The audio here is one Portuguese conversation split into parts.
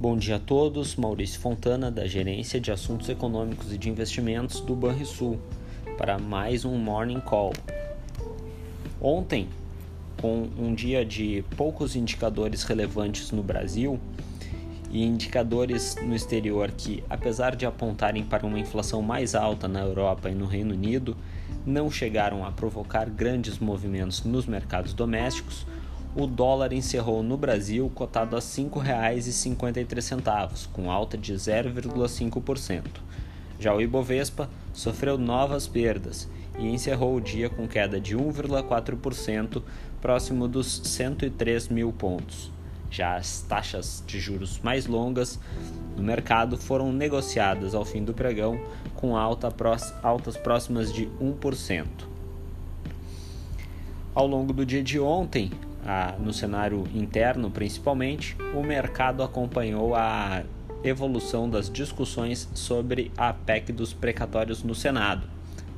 Bom dia a todos, Maurício Fontana, da Gerência de Assuntos Econômicos e de Investimentos do Banrisul, para mais um Morning Call. Ontem, com um dia de poucos indicadores relevantes no Brasil e indicadores no exterior que, apesar de apontarem para uma inflação mais alta na Europa e no Reino Unido, não chegaram a provocar grandes movimentos nos mercados domésticos, o dólar encerrou no Brasil cotado a R$ 5,53, com alta de 0,5%. Já o Ibovespa sofreu novas perdas e encerrou o dia com queda de 1,4%, próximo dos 103 mil pontos. Já as taxas de juros mais longas no mercado foram negociadas ao fim do pregão com alta, altas próximas de 1%. Ao longo do dia de ontem, no cenário interno principalmente, o mercado acompanhou a evolução das discussões sobre a PEC dos precatórios no Senado.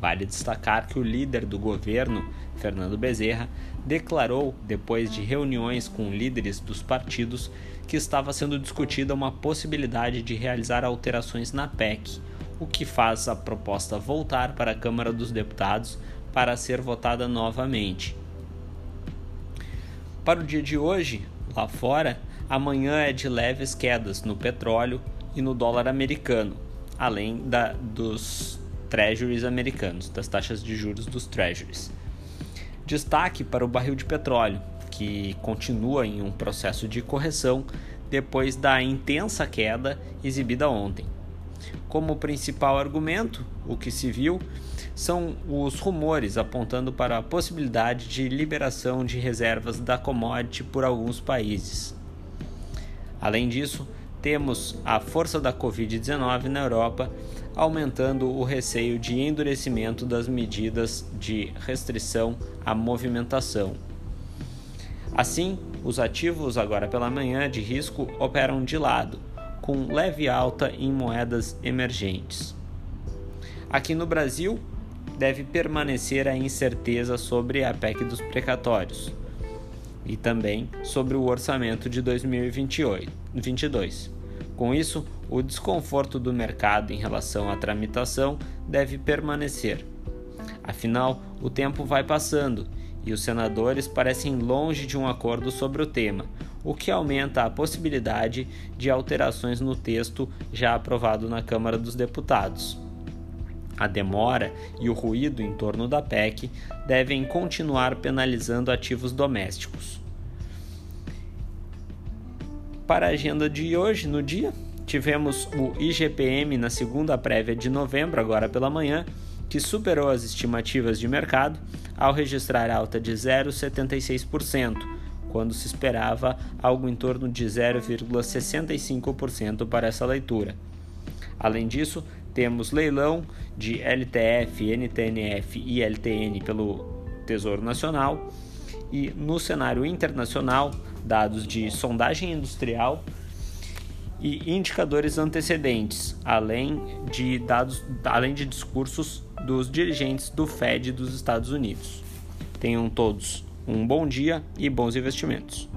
Vale destacar que o líder do governo, Fernando Bezerra, declarou, depois de reuniões com líderes dos partidos, que estava sendo discutida uma possibilidade de realizar alterações na PEC, o que faz a proposta voltar para a Câmara dos Deputados para ser votada novamente. Para o dia de hoje, lá fora, amanhã é de leves quedas no petróleo e no dólar americano, além da, dos treasuries americanos, das taxas de juros dos treasuries. Destaque para o barril de petróleo, que continua em um processo de correção depois da intensa queda exibida ontem. Como principal argumento, o que se viu são os rumores apontando para a possibilidade de liberação de reservas da commodity por alguns países. Além disso, temos a força da Covid-19 na Europa aumentando o receio de endurecimento das medidas de restrição à movimentação. Assim, os ativos agora pela manhã de risco operam de lado, com leve alta em moedas emergentes. Aqui no Brasil, deve permanecer a incerteza sobre a PEC dos precatórios e também sobre o orçamento de 2022. Com isso, o desconforto do mercado em relação à tramitação deve permanecer. Afinal, o tempo vai passando e os senadores parecem longe de um acordo sobre o tema, o que aumenta a possibilidade de alterações no texto já aprovado na Câmara dos Deputados. A demora e o ruído em torno da PEC devem continuar penalizando ativos domésticos. Para a agenda de hoje, no dia, tivemos o IGPM na segunda prévia de novembro, agora pela manhã, que superou as estimativas de mercado ao registrar alta de 0,76%, quando se esperava algo em torno de 0,65% para essa leitura. Além disso, temos leilão de LTF, NTNF e LTN pelo Tesouro Nacional e no cenário internacional, dados de sondagem industrial e indicadores antecedentes, além de dados, além de discursos dos dirigentes do Fed dos Estados Unidos. Tenham todos um bom dia e bons investimentos.